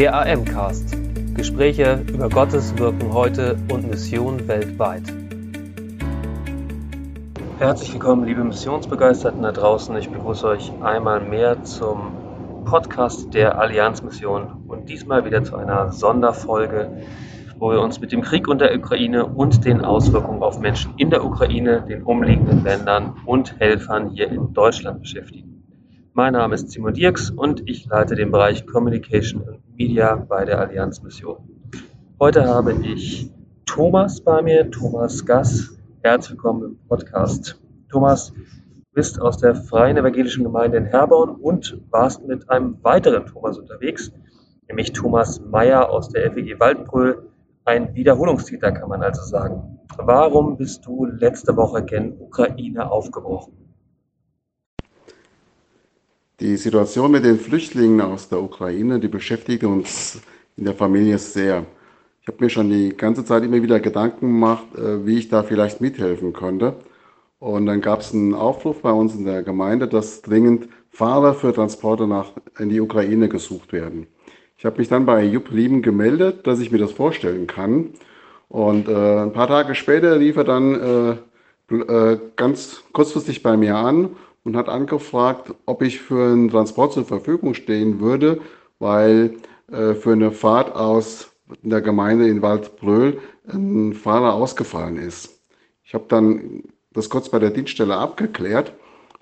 Der AM-Cast. Gespräche über Gottes Wirken heute und Mission weltweit. Herzlich willkommen, liebe Missionsbegeisterten da draußen. Ich begrüße euch einmal mehr zum Podcast der Allianzmission und diesmal wieder zu einer Sonderfolge, wo wir uns mit dem Krieg und der Ukraine und den Auswirkungen auf Menschen in der Ukraine, den umliegenden Ländern und Helfern hier in Deutschland beschäftigen. Mein Name ist Simon Dirks und ich leite den Bereich Communication und Media bei der Allianz Mission. Heute habe ich Thomas bei mir, Thomas Gass. Herzlich willkommen im Podcast. Thomas, du bist aus der Freien Evangelischen Gemeinde in Herborn und warst mit einem weiteren Thomas unterwegs, nämlich Thomas Meyer aus der FEG Waldbröl. Ein Wiederholungstäter kann man also sagen. Warum bist du letzte Woche gen Ukraine aufgebrochen? Die Situation mit den Flüchtlingen aus der Ukraine, die beschäftigt uns in der Familie sehr. Ich habe mir schon die ganze Zeit immer wieder Gedanken gemacht, äh, wie ich da vielleicht mithelfen konnte. Und dann gab es einen Aufruf bei uns in der Gemeinde, dass dringend Fahrer für Transporte nach, in die Ukraine gesucht werden. Ich habe mich dann bei Jupp Lieben gemeldet, dass ich mir das vorstellen kann. Und äh, ein paar Tage später rief er dann äh, äh ganz kurzfristig bei mir an und hat angefragt, ob ich für einen Transport zur Verfügung stehen würde, weil äh, für eine Fahrt aus der Gemeinde in Waldbröl ein Fahrer ausgefallen ist. Ich habe dann das kurz bei der Dienststelle abgeklärt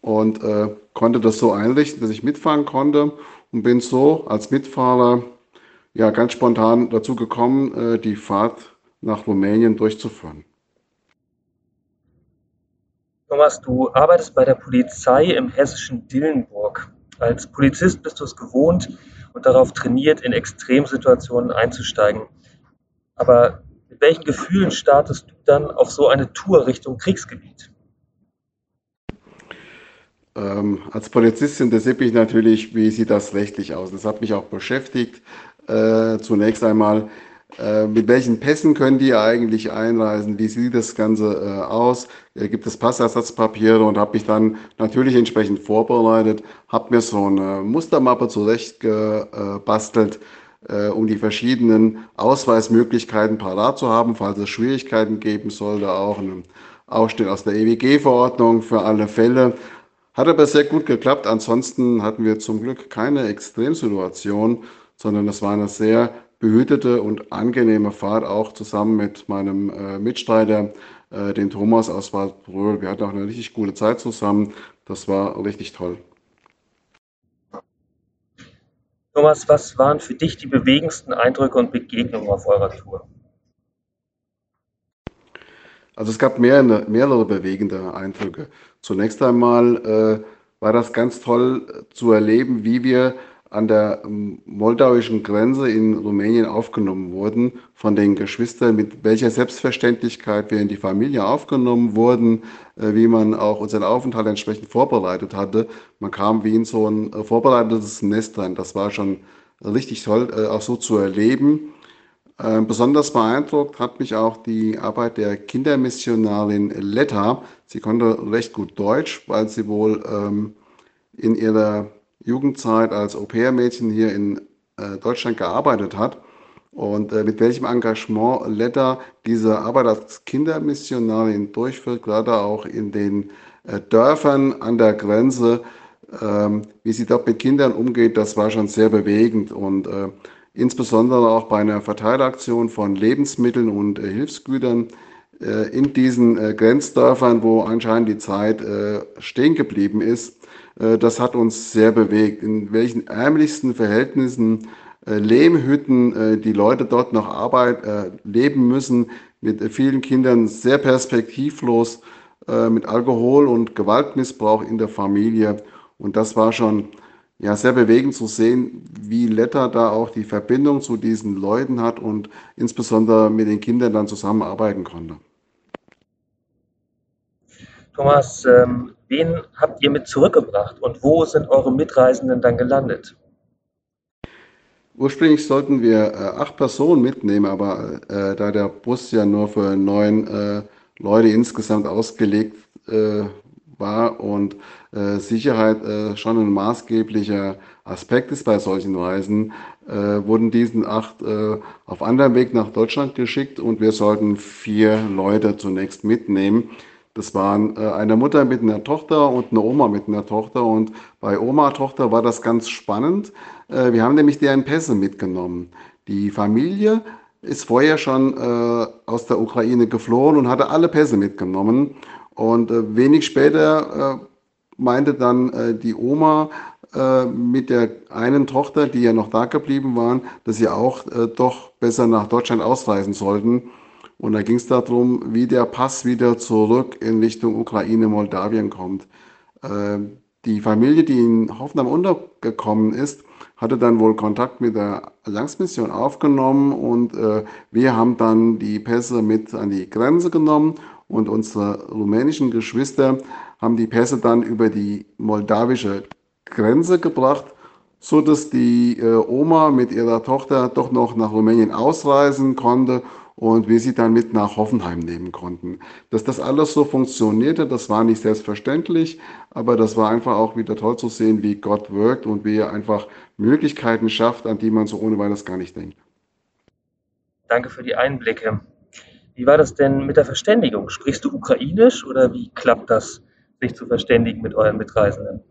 und äh, konnte das so einrichten, dass ich mitfahren konnte und bin so als Mitfahrer ja ganz spontan dazu gekommen, äh, die Fahrt nach Rumänien durchzuführen. Thomas, du arbeitest bei der Polizei im hessischen Dillenburg. Als Polizist bist du es gewohnt und darauf trainiert, in Extremsituationen einzusteigen. Aber mit welchen Gefühlen startest du dann auf so eine Tour Richtung Kriegsgebiet? Ähm, als Polizistin interessiert mich natürlich, wie sieht das rechtlich aus. Das hat mich auch beschäftigt. Äh, zunächst einmal, äh, mit welchen Pässen können die eigentlich einreisen? Wie sieht das Ganze äh, aus? Äh, gibt es Passersatzpapiere? Und habe mich dann natürlich entsprechend vorbereitet, habe mir so eine Mustermappe zurechtgebastelt, äh, um die verschiedenen Ausweismöglichkeiten parat zu haben, falls es Schwierigkeiten geben sollte. Auch einen Ausschnitt aus der EWG-Verordnung für alle Fälle. Hat aber sehr gut geklappt. Ansonsten hatten wir zum Glück keine Extremsituation, sondern es war eine sehr behütete und angenehme Fahrt, auch zusammen mit meinem äh, Mitstreiter, äh, den Thomas aus Waldbröl. Wir hatten auch eine richtig gute Zeit zusammen. Das war richtig toll. Thomas, was waren für dich die bewegendsten Eindrücke und Begegnungen auf eurer Tour? Also es gab mehrere, mehrere bewegende Eindrücke. Zunächst einmal äh, war das ganz toll zu erleben, wie wir an der ähm, moldauischen Grenze in Rumänien aufgenommen wurden, von den Geschwistern, mit welcher Selbstverständlichkeit wir in die Familie aufgenommen wurden, äh, wie man auch unseren Aufenthalt entsprechend vorbereitet hatte. Man kam wie in so ein äh, vorbereitetes Nest rein. Das war schon richtig toll, äh, auch so zu erleben. Besonders beeindruckt hat mich auch die Arbeit der Kindermissionarin Letta. Sie konnte recht gut Deutsch, weil sie wohl ähm, in ihrer Jugendzeit als Au-pair-Mädchen hier in äh, Deutschland gearbeitet hat. Und äh, mit welchem Engagement Letta diese Arbeit als Kindermissionarin durchführt, gerade auch in den äh, Dörfern an der Grenze, ähm, wie sie dort mit Kindern umgeht, das war schon sehr bewegend. Und äh, insbesondere auch bei einer Verteilaktion von Lebensmitteln und äh, Hilfsgütern in diesen Grenzdörfern, wo anscheinend die Zeit stehen geblieben ist, äh, das hat uns sehr bewegt. In welchen ärmlichsten Verhältnissen äh, Lehmhütten äh, die Leute dort noch Arbeit leben müssen, mit vielen Kindern sehr perspektivlos, mit Alkohol und Gewaltmissbrauch in der Familie. Und das war schon ja, sehr bewegend zu sehen, wie Letta da auch die Verbindung zu diesen Leuten hat und insbesondere mit den Kindern dann zusammenarbeiten konnte. Thomas, ähm, wen habt ihr mit zurückgebracht und wo sind eure Mitreisenden dann gelandet? Ursprünglich sollten wir äh, acht Personen mitnehmen, aber äh, da der Bus ja nur für neun äh, Leute insgesamt ausgelegt äh, war und äh, Sicherheit äh, schon ein maßgeblicher Aspekt ist bei solchen Reisen, wurden diesen acht auf anderem Weg nach Deutschland geschickt und wir sollten vier Leute zunächst mitnehmen. Das waren äh, eine Mutter mit einer Tochter und eine Oma mit einer Tochter. Und bei Oma-Tochter war das ganz spannend. Äh, wir haben nämlich deren Pässe mitgenommen. Die Familie ist vorher schon äh, aus der Ukraine geflohen und hatte alle Pässe mitgenommen. Und äh, wenig später äh, meinte dann äh, die Oma mit der einen Tochter, die ja noch da geblieben waren, dass sie auch äh, doch besser nach Deutschland ausreisen sollten. Und da ging es darum, wie der Pass wieder zurück in Richtung Ukraine, Moldawien kommt. Äh, die Familie, die in Hoffenheim untergekommen ist, hatte dann wohl Kontakt mit der Allianzmission aufgenommen und äh, wir haben dann die Pässe mit an die Grenze genommen und unsere rumänischen Geschwister haben die Pässe dann über die moldawische Grenze gebracht, so dass die äh, Oma mit ihrer Tochter doch noch nach Rumänien ausreisen konnte und wir sie dann mit nach Hoffenheim nehmen konnten. Dass das alles so funktionierte, das war nicht selbstverständlich, aber das war einfach auch wieder toll zu sehen, wie Gott wirkt und wie er einfach Möglichkeiten schafft, an die man so ohne weiteres gar nicht denkt. Danke für die Einblicke. Wie war das denn mit der Verständigung? Sprichst du Ukrainisch oder wie klappt das, sich zu verständigen mit euren Mitreisenden?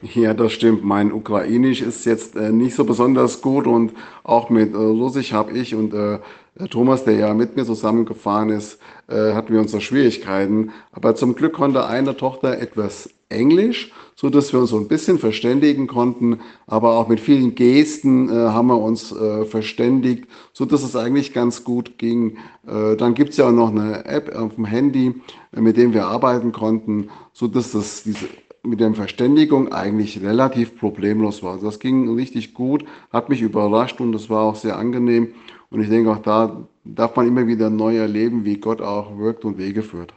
Ja, das stimmt. Mein Ukrainisch ist jetzt äh, nicht so besonders gut und auch mit äh, Russisch habe ich und äh, Thomas, der ja mit mir zusammengefahren ist, äh, hatten wir unsere Schwierigkeiten. Aber zum Glück konnte eine Tochter etwas Englisch, so dass wir uns so ein bisschen verständigen konnten. Aber auch mit vielen Gesten äh, haben wir uns äh, verständigt, so dass es eigentlich ganz gut ging. Äh, dann gibt's ja auch noch eine App auf dem Handy, äh, mit dem wir arbeiten konnten, so dass das diese mit der Verständigung eigentlich relativ problemlos war. Also das ging richtig gut, hat mich überrascht und es war auch sehr angenehm. Und ich denke, auch da darf man immer wieder neu erleben, wie Gott auch wirkt und Wege führt.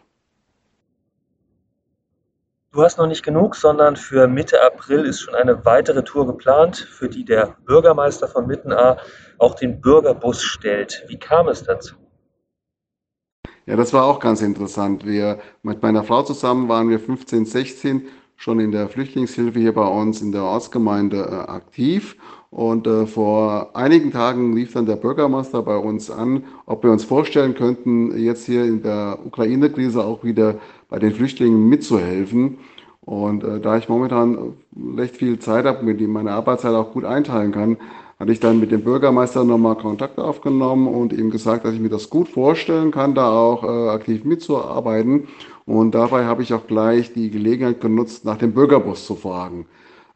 Du hast noch nicht genug, sondern für Mitte April ist schon eine weitere Tour geplant, für die der Bürgermeister von Mittenaar auch den Bürgerbus stellt. Wie kam es dazu? Ja, das war auch ganz interessant. Wir mit meiner Frau zusammen waren wir 15, 16 schon in der Flüchtlingshilfe hier bei uns in der Ortsgemeinde äh, aktiv. Und äh, vor einigen Tagen lief dann der Bürgermeister bei uns an, ob wir uns vorstellen könnten, jetzt hier in der Ukraine-Krise auch wieder bei den Flüchtlingen mitzuhelfen. Und äh, da ich momentan recht viel Zeit habe, mit dem meine Arbeitszeit auch gut einteilen kann, hatte ich dann mit dem Bürgermeister nochmal Kontakt aufgenommen und ihm gesagt, dass ich mir das gut vorstellen kann, da auch äh, aktiv mitzuarbeiten. Und dabei habe ich auch gleich die Gelegenheit genutzt, nach dem Bürgerbus zu fragen.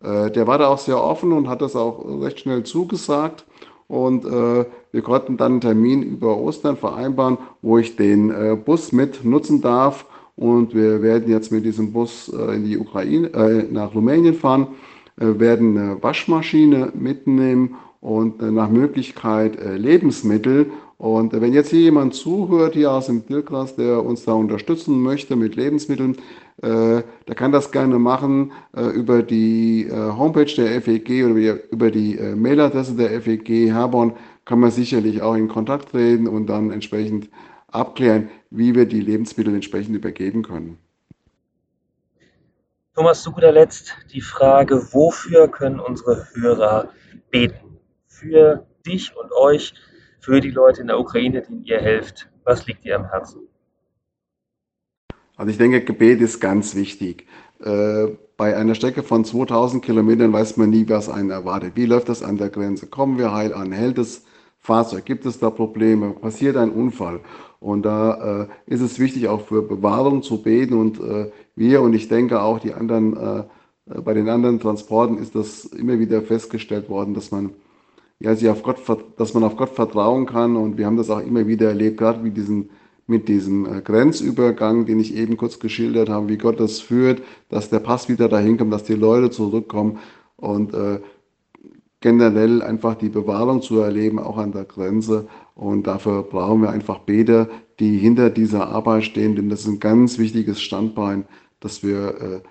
Äh, der war da auch sehr offen und hat das auch recht schnell zugesagt. Und äh, wir konnten dann einen Termin über Ostern vereinbaren, wo ich den äh, Bus mit nutzen darf. Und wir werden jetzt mit diesem Bus äh, in die Ukraine, äh, nach Rumänien fahren, werden eine Waschmaschine mitnehmen und nach Möglichkeit Lebensmittel und wenn jetzt hier jemand zuhört, hier aus dem Dilkras, der uns da unterstützen möchte mit Lebensmitteln, äh, der kann das gerne machen äh, über die äh, Homepage der FEG oder über die äh, Mailadresse der FEG Herborn kann man sicherlich auch in Kontakt treten und dann entsprechend abklären, wie wir die Lebensmittel entsprechend übergeben können. Thomas, zu guter Letzt die Frage, wofür können unsere Hörer beten? Für dich und euch, für die Leute in der Ukraine, denen ihr helft? Was liegt dir am Herzen? Also ich denke, Gebet ist ganz wichtig. Äh, bei einer Strecke von 2000 Kilometern weiß man nie, was einen erwartet. Wie läuft das an der Grenze? Kommen wir heil an? Hält das Fahrzeug? Gibt es da Probleme? Passiert ein Unfall? Und da äh, ist es wichtig, auch für Bewahrung zu beten. Und äh, wir und ich denke auch die anderen, äh, bei den anderen Transporten ist das immer wieder festgestellt worden, dass man ja, sie auf Gott, dass man auf Gott vertrauen kann. Und wir haben das auch immer wieder erlebt, gerade mit diesem, mit diesem äh, Grenzübergang, den ich eben kurz geschildert habe, wie Gott das führt, dass der Pass wieder dahin kommt, dass die Leute zurückkommen und äh, generell einfach die Bewahrung zu erleben, auch an der Grenze. Und dafür brauchen wir einfach Beter, die hinter dieser Arbeit stehen, denn das ist ein ganz wichtiges Standbein, dass wir äh,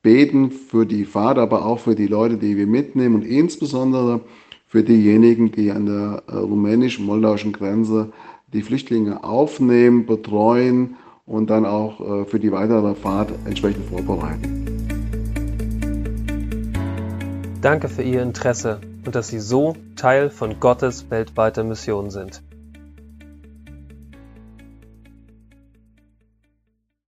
beten für die Fahrt, aber auch für die Leute, die wir mitnehmen und insbesondere für diejenigen, die an der äh, rumänisch-moldauischen Grenze die Flüchtlinge aufnehmen, betreuen und dann auch äh, für die weitere Fahrt entsprechend vorbereiten. Danke für Ihr Interesse und dass Sie so Teil von Gottes weltweiter Mission sind.